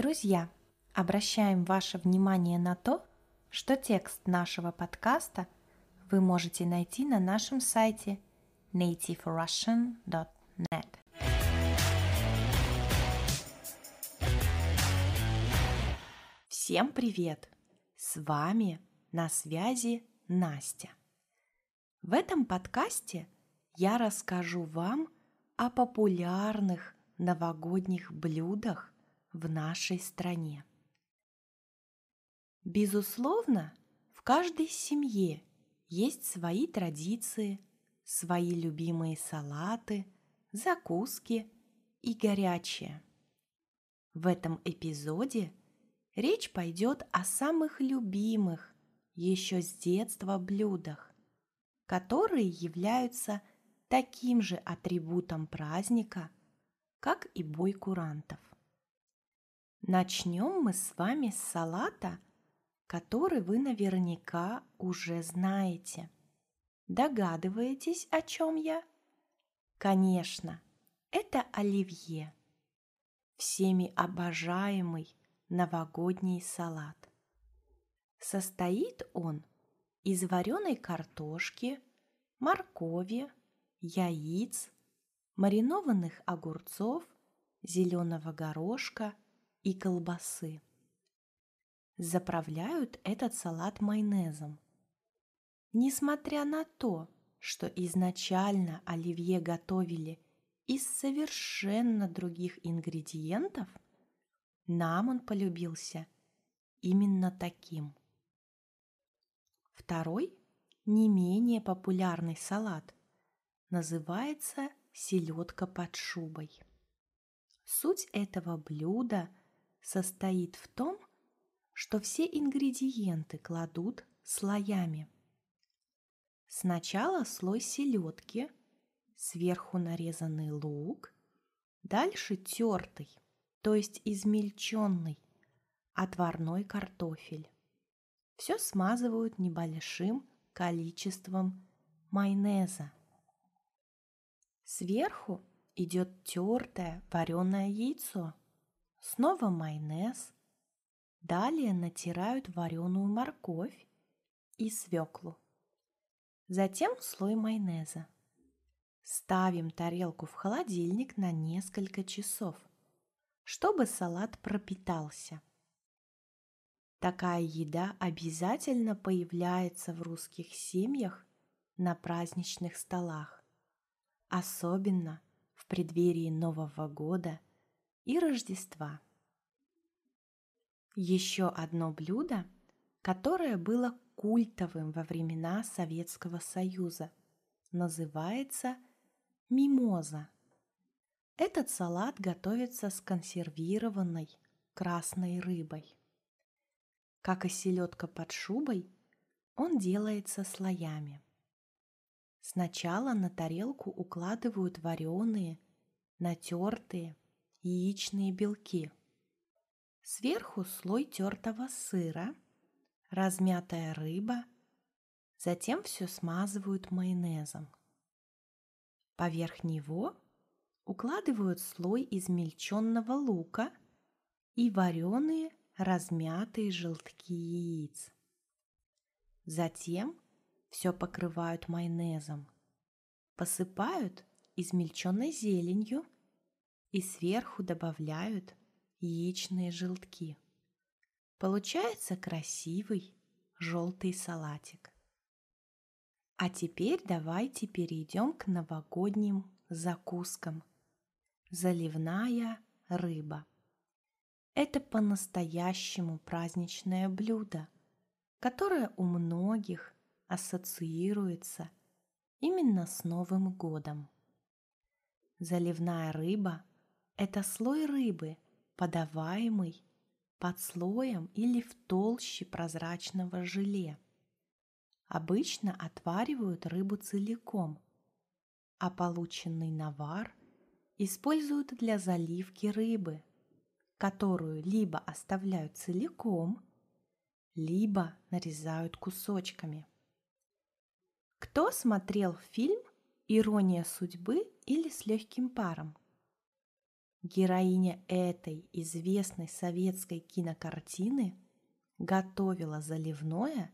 Друзья, обращаем ваше внимание на то, что текст нашего подкаста вы можете найти на нашем сайте nativerussian.net. Всем привет! С вами на связи Настя. В этом подкасте я расскажу вам о популярных новогодних блюдах в нашей стране. Безусловно, в каждой семье есть свои традиции, свои любимые салаты, закуски и горячее. В этом эпизоде речь пойдет о самых любимых еще с детства блюдах, которые являются таким же атрибутом праздника, как и бой курантов. Начнем мы с вами с салата, который вы наверняка уже знаете. Догадываетесь, о чем я? Конечно, это оливье. Всеми обожаемый новогодний салат. Состоит он из вареной картошки, моркови, яиц, маринованных огурцов, зеленого горошка – и колбасы. Заправляют этот салат майонезом. Несмотря на то, что изначально оливье готовили из совершенно других ингредиентов, нам он полюбился именно таким. Второй, не менее популярный салат, называется селедка под шубой. Суть этого блюда – состоит в том, что все ингредиенты кладут слоями. Сначала слой селедки, сверху нарезанный лук, дальше тертый, то есть измельченный, отварной картофель. Все смазывают небольшим количеством майонеза. Сверху идет тертое вареное яйцо – Снова майонез. Далее натирают вареную морковь и свеклу. Затем слой майонеза. Ставим тарелку в холодильник на несколько часов, чтобы салат пропитался. Такая еда обязательно появляется в русских семьях на праздничных столах, особенно в преддверии Нового года – и Рождества. Еще одно блюдо, которое было культовым во времена Советского Союза, называется мимоза. Этот салат готовится с консервированной красной рыбой. Как и селедка под шубой, он делается слоями. Сначала на тарелку укладывают вареные, натертые, яичные белки. Сверху слой тертого сыра, размятая рыба, затем все смазывают майонезом. Поверх него укладывают слой измельченного лука и вареные размятые желтки яиц. Затем все покрывают майонезом, посыпают измельченной зеленью – и сверху добавляют яичные желтки. Получается красивый желтый салатик. А теперь давайте перейдем к новогодним закускам. Заливная рыба. Это по-настоящему праздничное блюдо, которое у многих ассоциируется именно с Новым годом. Заливная рыба это слой рыбы, подаваемый под слоем или в толще прозрачного желе. Обычно отваривают рыбу целиком, а полученный навар используют для заливки рыбы, которую либо оставляют целиком, либо нарезают кусочками. Кто смотрел фильм «Ирония судьбы» или «С легким паром»? Героиня этой известной советской кинокартины готовила заливное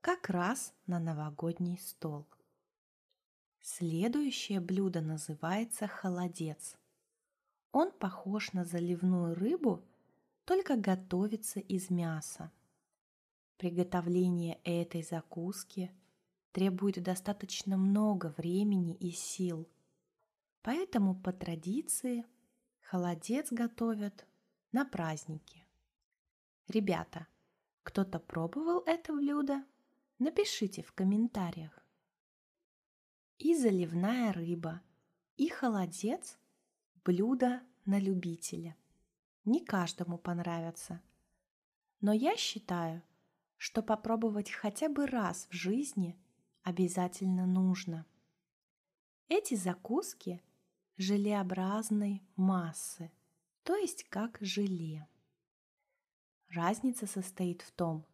как раз на новогодний стол. Следующее блюдо называется холодец. Он похож на заливную рыбу, только готовится из мяса. Приготовление этой закуски требует достаточно много времени и сил, поэтому по традиции холодец готовят на праздники. Ребята, кто-то пробовал это блюдо? Напишите в комментариях. И заливная рыба, и холодец – блюдо на любителя. Не каждому понравится. Но я считаю, что попробовать хотя бы раз в жизни обязательно нужно. Эти закуски желеобразной массы, то есть как желе. Разница состоит в том,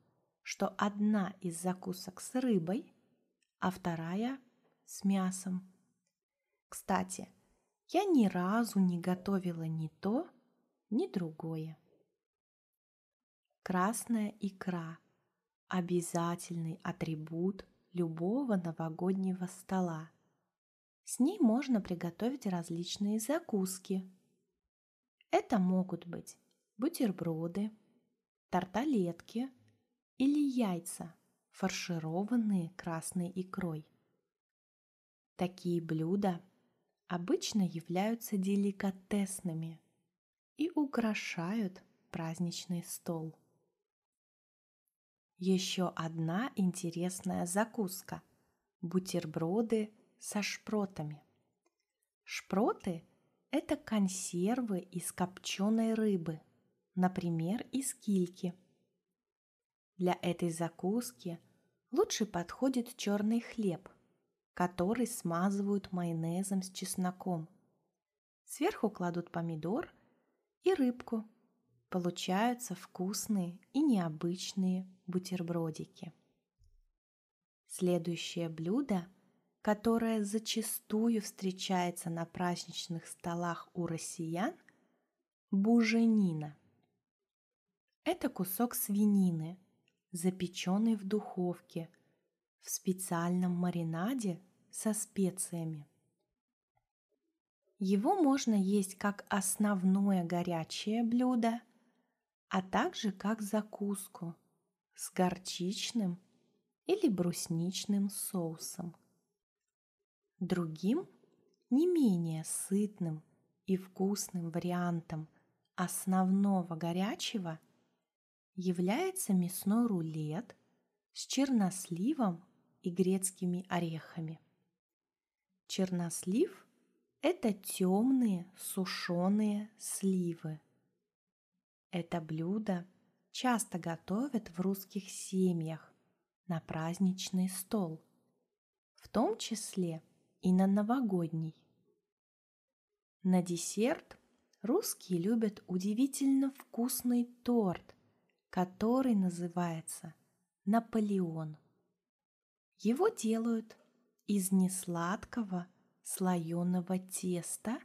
что одна из закусок с рыбой, а вторая с мясом. Кстати, я ни разу не готовила ни то, ни другое. Красная икра обязательный атрибут любого новогоднего стола. С ней можно приготовить различные закуски. Это могут быть бутерброды, тарталетки или яйца, фаршированные красной икрой. Такие блюда обычно являются деликатесными и украшают праздничный стол. Еще одна интересная закуска – бутерброды со шпротами. Шпроты – это консервы из копченой рыбы, например, из кильки. Для этой закуски лучше подходит черный хлеб, который смазывают майонезом с чесноком. Сверху кладут помидор и рыбку – Получаются вкусные и необычные бутербродики. Следующее блюдо, которое зачастую встречается на праздничных столах у россиян – буженина. Это кусок свинины, запеченный в духовке в специальном маринаде со специями. Его можно есть как основное горячее блюдо – а также как закуску с горчичным или брусничным соусом. Другим, не менее сытным и вкусным вариантом основного горячего является мясной рулет с черносливом и грецкими орехами. Чернослив – это темные сушеные сливы – это блюдо часто готовят в русских семьях на праздничный стол, в том числе и на новогодний. На десерт русские любят удивительно вкусный торт, который называется Наполеон. Его делают из несладкого слоеного теста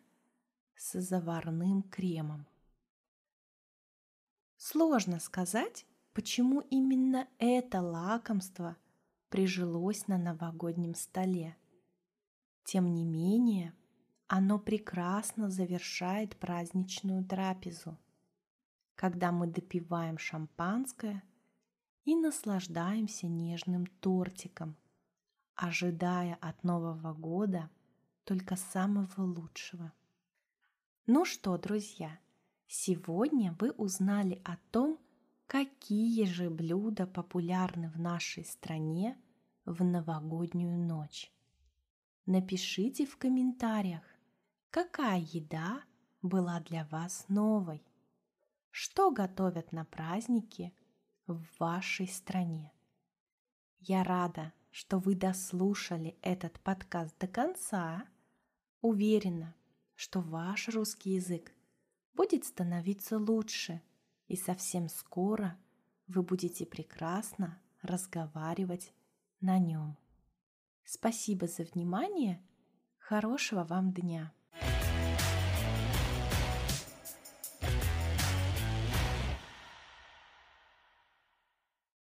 с заварным кремом. Сложно сказать, почему именно это лакомство прижилось на новогоднем столе. Тем не менее, оно прекрасно завершает праздничную трапезу, когда мы допиваем шампанское и наслаждаемся нежным тортиком, ожидая от Нового года только самого лучшего. Ну что, друзья, Сегодня вы узнали о том, какие же блюда популярны в нашей стране в новогоднюю ночь. Напишите в комментариях, какая еда была для вас новой. Что готовят на праздники в вашей стране? Я рада, что вы дослушали этот подкаст до конца. Уверена, что ваш русский язык будет становиться лучше, и совсем скоро вы будете прекрасно разговаривать на нем. Спасибо за внимание. Хорошего вам дня!